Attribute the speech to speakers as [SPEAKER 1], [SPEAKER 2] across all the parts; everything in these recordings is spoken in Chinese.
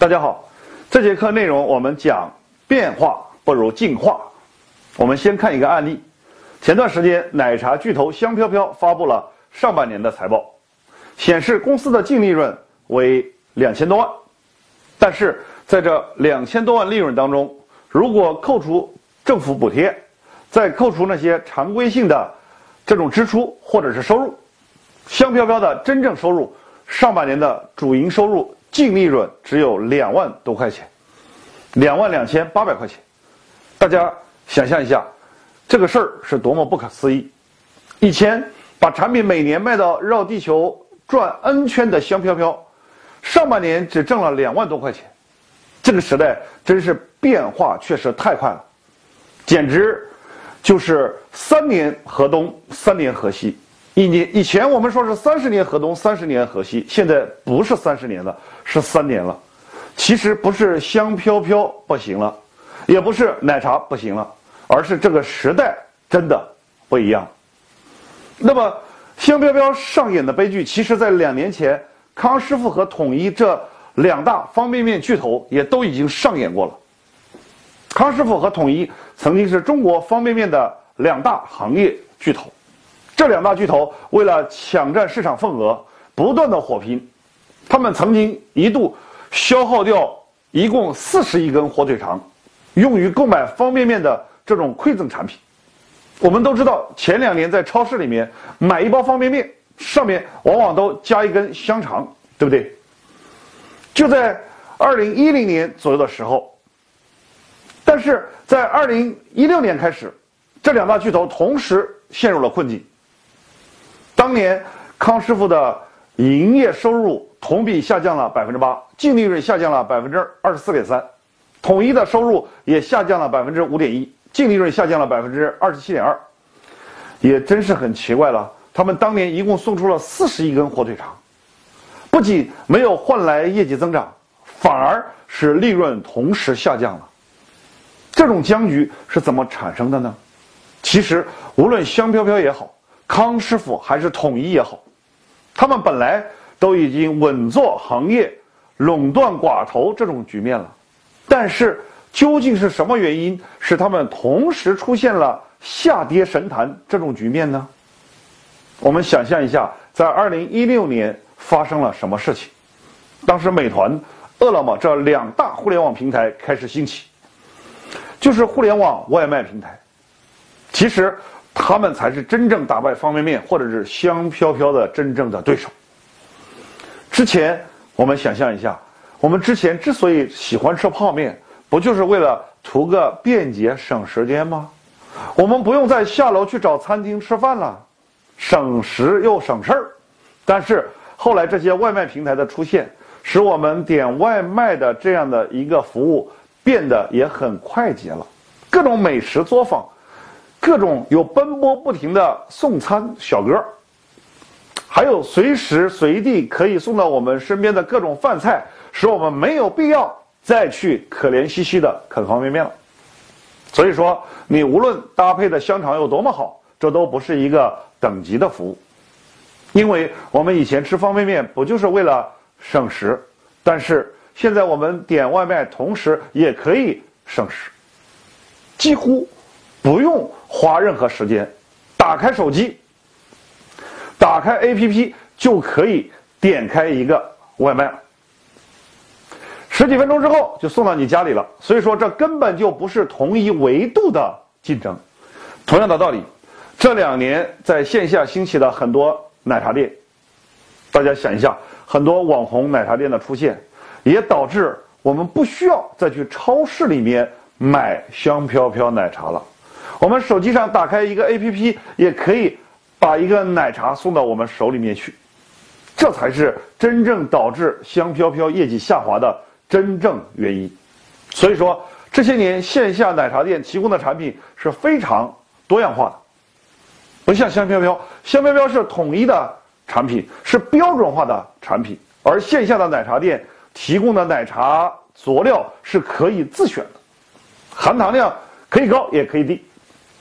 [SPEAKER 1] 大家好，这节课内容我们讲变化不如进化。我们先看一个案例。前段时间，奶茶巨头香飘飘发布了上半年的财报，显示公司的净利润为两千多万。但是在这两千多万利润当中，如果扣除政府补贴，再扣除那些常规性的这种支出或者是收入，香飘飘的真正收入，上半年的主营收入净利润只有两万多块钱，两万两千八百块钱。大家想象一下。这个事儿是多么不可思议！以前把产品每年卖到绕地球转 N 圈的香飘飘，上半年只挣了两万多块钱。这个时代真是变化确实太快了，简直就是三年河东，三年河西。一年以前我们说是三十年河东，三十年河西，现在不是三十年了，是三年了。其实不是香飘飘不行了，也不是奶茶不行了。而是这个时代真的不一样。那么，香飘飘上演的悲剧，其实在两年前，康师傅和统一这两大方便面巨头也都已经上演过了。康师傅和统一曾经是中国方便面的两大行业巨头，这两大巨头为了抢占市场份额，不断的火拼，他们曾经一度消耗掉一共四十亿根火腿肠，用于购买方便面的。这种馈赠产品，我们都知道，前两年在超市里面买一包方便面，上面往往都加一根香肠，对不对？就在二零一零年左右的时候，但是在二零一六年开始，这两大巨头同时陷入了困境。当年康师傅的营业收入同比下降了百分之八，净利润下降了百分之二十四点三，统一的收入也下降了百分之五点一。净利润下降了百分之二十七点二，也真是很奇怪了。他们当年一共送出了四十亿根火腿肠，不仅没有换来业绩增长，反而使利润同时下降了。这种僵局是怎么产生的呢？其实，无论香飘飘也好，康师傅还是统一也好，他们本来都已经稳坐行业垄断寡头这种局面了，但是。究竟是什么原因使他们同时出现了下跌神坛这种局面呢？我们想象一下，在二零一六年发生了什么事情？当时美团、饿了么这两大互联网平台开始兴起，就是互联网外卖平台。其实，他们才是真正打败方便面或者是香飘飘的真正的对手。之前，我们想象一下，我们之前之所以喜欢吃泡面。不就是为了图个便捷省时间吗？我们不用再下楼去找餐厅吃饭了，省时又省事儿。但是后来这些外卖平台的出现，使我们点外卖的这样的一个服务变得也很快捷了。各种美食作坊，各种有奔波不停的送餐小哥，还有随时随地可以送到我们身边的各种饭菜，使我们没有必要。再去可怜兮兮的啃方便面了，所以说你无论搭配的香肠有多么好，这都不是一个等级的服务，因为我们以前吃方便面不就是为了省时，但是现在我们点外卖同时也可以省时，几乎不用花任何时间，打开手机，打开 APP 就可以点开一个外卖。十几分钟之后就送到你家里了，所以说这根本就不是同一维度的竞争。同样的道理，这两年在线下兴起的很多奶茶店，大家想一下，很多网红奶茶店的出现，也导致我们不需要再去超市里面买香飘飘奶茶了。我们手机上打开一个 APP，也可以把一个奶茶送到我们手里面去。这才是真正导致香飘飘业绩下滑的。真正原因，所以说这些年线下奶茶店提供的产品是非常多样化的，不像香飘飘，香飘飘是统一的产品，是标准化的产品，而线下的奶茶店提供的奶茶佐料是可以自选的，含糖量可以高也可以低，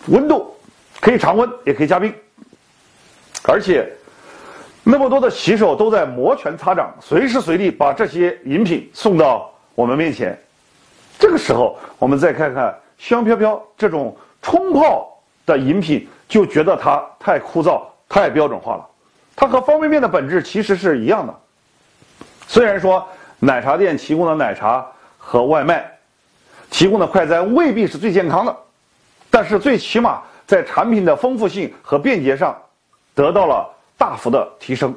[SPEAKER 1] 温度可以常温也可以加冰，而且。那么多的骑手都在摩拳擦掌，随时随地把这些饮品送到我们面前。这个时候，我们再看看香飘飘这种冲泡的饮品，就觉得它太枯燥、太标准化了。它和方便面的本质其实是一样的。虽然说奶茶店提供的奶茶和外卖提供的快餐未必是最健康的，但是最起码在产品的丰富性和便捷上得到了大幅的提升。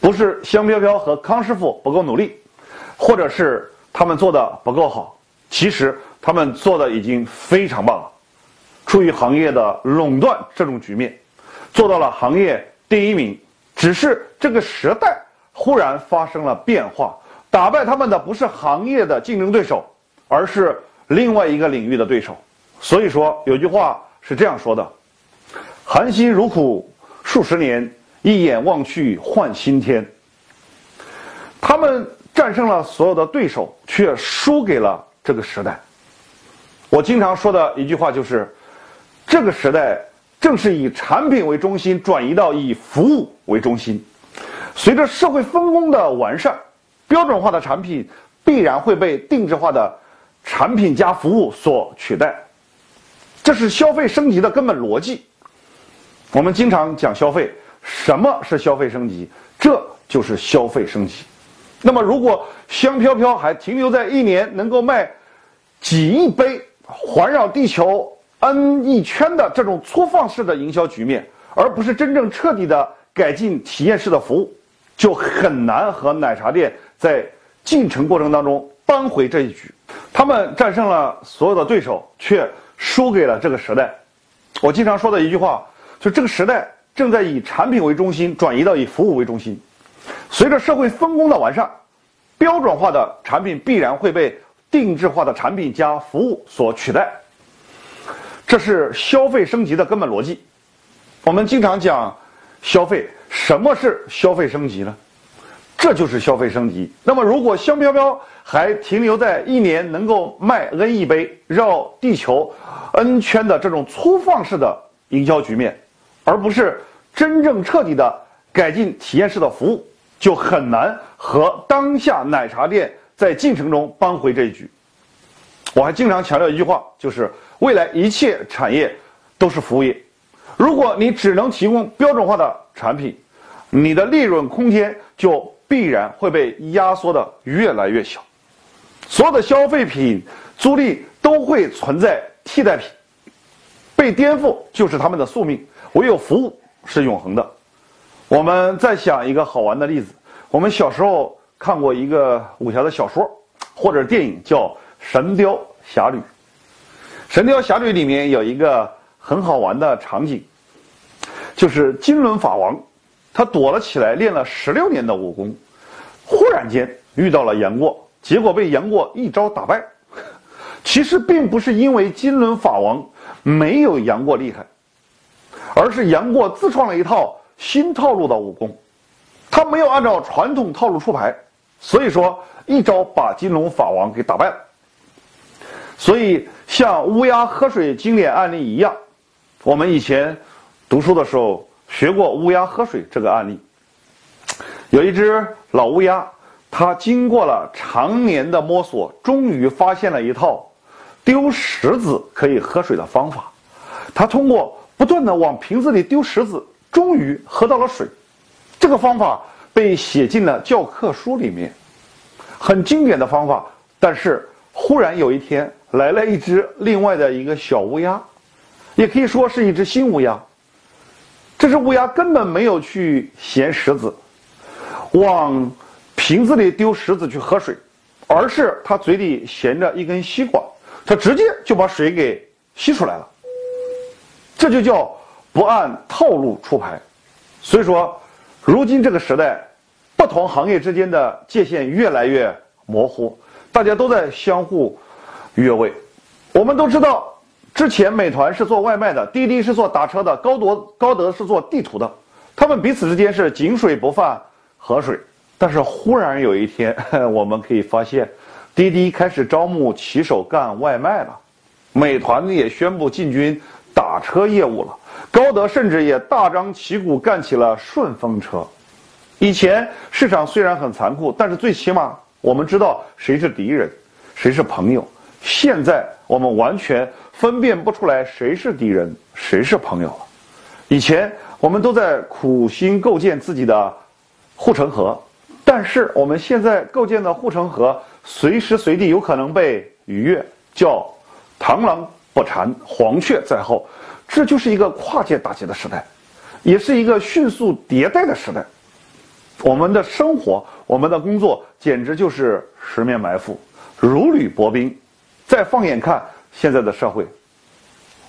[SPEAKER 1] 不是香飘飘和康师傅不够努力，或者是他们做的不够好，其实他们做的已经非常棒了。处于行业的垄断这种局面，做到了行业第一名。只是这个时代忽然发生了变化，打败他们的不是行业的竞争对手，而是另外一个领域的对手。所以说有句话是这样说的：“含辛茹苦数十年。”一眼望去换新天。他们战胜了所有的对手，却输给了这个时代。我经常说的一句话就是：这个时代正是以产品为中心，转移到以服务为中心。随着社会分工的完善，标准化的产品必然会被定制化的产品加服务所取代。这是消费升级的根本逻辑。我们经常讲消费。什么是消费升级？这就是消费升级。那么，如果香飘飘还停留在一年能够卖几亿杯、环绕地球 N 一圈的这种粗放式的营销局面，而不是真正彻底的改进体验式的服务，就很难和奶茶店在进程过程当中扳回这一局。他们战胜了所有的对手，却输给了这个时代。我经常说的一句话，就这个时代。正在以产品为中心转移到以服务为中心，随着社会分工的完善，标准化的产品必然会被定制化的产品加服务所取代。这是消费升级的根本逻辑。我们经常讲消费，什么是消费升级呢？这就是消费升级。那么，如果香飘飘还停留在一年能够卖 N 亿杯、绕地球 N 圈的这种粗放式的营销局面，而不是真正彻底的改进体验式的服务，就很难和当下奶茶店在进程中扳回这一局。我还经常强调一句话，就是未来一切产业都是服务业。如果你只能提供标准化的产品，你的利润空间就必然会被压缩的越来越小。所有的消费品租赁都会存在替代品，被颠覆就是他们的宿命。唯有服务是永恒的。我们再想一个好玩的例子：我们小时候看过一个武侠的小说或者电影，叫《神雕侠侣》。《神雕侠侣》里面有一个很好玩的场景，就是金轮法王，他躲了起来，练了十六年的武功，忽然间遇到了杨过，结果被杨过一招打败。其实并不是因为金轮法王没有杨过厉害。而是杨过自创了一套新套路的武功，他没有按照传统套路出牌，所以说一招把金龙法王给打败了。所以像乌鸦喝水经典案例一样，我们以前读书的时候学过乌鸦喝水这个案例。有一只老乌鸦，它经过了常年的摸索，终于发现了一套丢石子可以喝水的方法。它通过。不断的往瓶子里丢石子，终于喝到了水。这个方法被写进了教科书里面，很经典的方法。但是忽然有一天来了一只另外的一个小乌鸦，也可以说是一只新乌鸦。这只乌鸦根本没有去衔石子，往瓶子里丢石子去喝水，而是它嘴里衔着一根吸管，它直接就把水给吸出来了。这就叫不按套路出牌，所以说，如今这个时代，不同行业之间的界限越来越模糊，大家都在相互越位。我们都知道，之前美团是做外卖的，滴滴是做打车的，高德高德是做地图的，他们彼此之间是井水不犯河水。但是忽然有一天，我们可以发现，滴滴开始招募骑手干外卖了，美团也宣布进军。打车业务了，高德甚至也大张旗鼓干起了顺风车。以前市场虽然很残酷，但是最起码我们知道谁是敌人，谁是朋友。现在我们完全分辨不出来谁是敌人，谁是朋友了。以前我们都在苦心构建自己的护城河，但是我们现在构建的护城河随时随地有可能被逾越，叫螳螂捕蝉，黄雀在后。这就是一个跨界打击的时代，也是一个迅速迭代的时代。我们的生活，我们的工作，简直就是十面埋伏，如履薄冰。再放眼看现在的社会，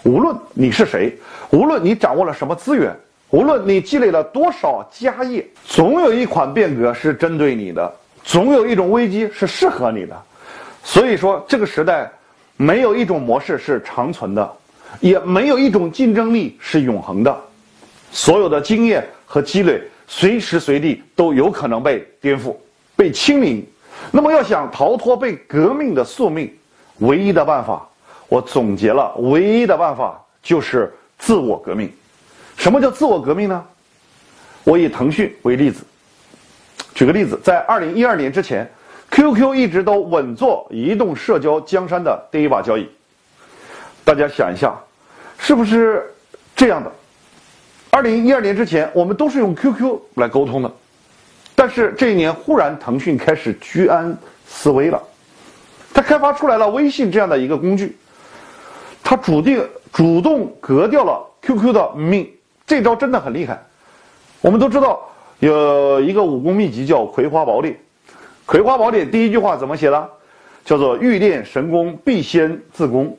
[SPEAKER 1] 无论你是谁，无论你掌握了什么资源，无论你积累了多少家业，总有一款变革是针对你的，总有一种危机是适合你的。所以说，这个时代没有一种模式是长存的。也没有一种竞争力是永恒的，所有的经验和积累，随时随地都有可能被颠覆、被清零。那么，要想逃脱被革命的宿命，唯一的办法，我总结了，唯一的办法就是自我革命。什么叫自我革命呢？我以腾讯为例子，举个例子，在二零一二年之前，QQ 一直都稳坐移动社交江山的第一把交椅。大家想一下，是不是这样的？二零一二年之前，我们都是用 QQ 来沟通的，但是这一年忽然腾讯开始居安思危了，他开发出来了微信这样的一个工具，他主定主动革掉了 QQ 的命，这招真的很厉害。我们都知道有一个武功秘籍叫《葵花宝典》，《葵花宝典》第一句话怎么写的？叫做“欲练神功，必先自宫”。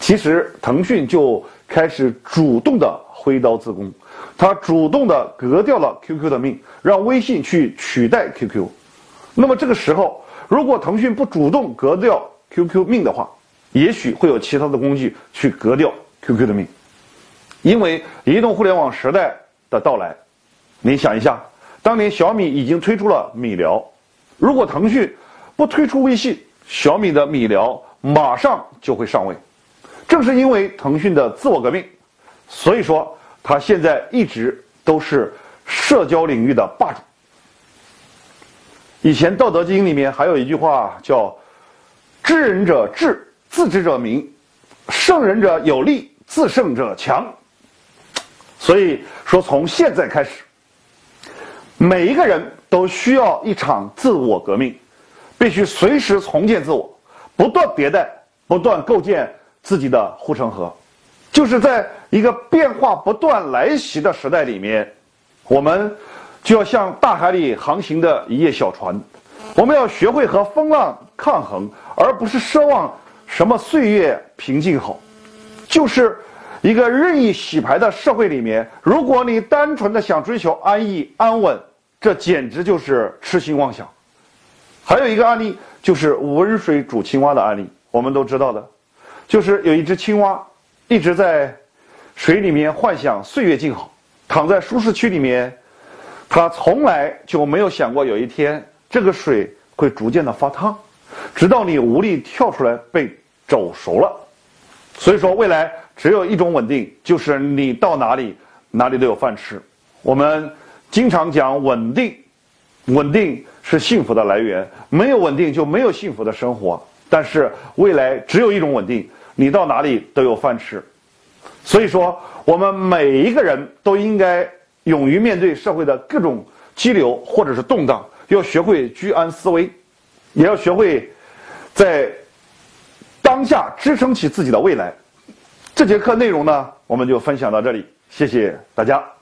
[SPEAKER 1] 其实，腾讯就开始主动的挥刀自宫，他主动的革掉了 QQ 的命，让微信去取代 QQ。那么这个时候，如果腾讯不主动革掉 QQ 命的话，也许会有其他的工具去革掉 QQ 的命。因为移动互联网时代的到来，你想一下，当年小米已经推出了米聊，如果腾讯不推出微信，小米的米聊马上就会上位。正是因为腾讯的自我革命，所以说它现在一直都是社交领域的霸主。以前《道德经》里面还有一句话叫“知人者智，自知者明；胜人者有力，自胜者强。”所以说，从现在开始，每一个人都需要一场自我革命，必须随时重建自我，不断迭代，不断构建。自己的护城河，就是在一个变化不断来袭的时代里面，我们就要像大海里航行的一叶小船，我们要学会和风浪抗衡，而不是奢望什么岁月平静好。就是一个任意洗牌的社会里面，如果你单纯的想追求安逸安稳，这简直就是痴心妄想。还有一个案例，就是温水煮青蛙的案例，我们都知道的。就是有一只青蛙，一直在水里面幻想岁月静好，躺在舒适区里面，他从来就没有想过有一天这个水会逐渐的发烫，直到你无力跳出来被煮熟了。所以说，未来只有一种稳定，就是你到哪里哪里都有饭吃。我们经常讲稳定，稳定是幸福的来源，没有稳定就没有幸福的生活。但是未来只有一种稳定。你到哪里都有饭吃，所以说我们每一个人都应该勇于面对社会的各种激流或者是动荡，要学会居安思危，也要学会在当下支撑起自己的未来。这节课内容呢，我们就分享到这里，谢谢大家。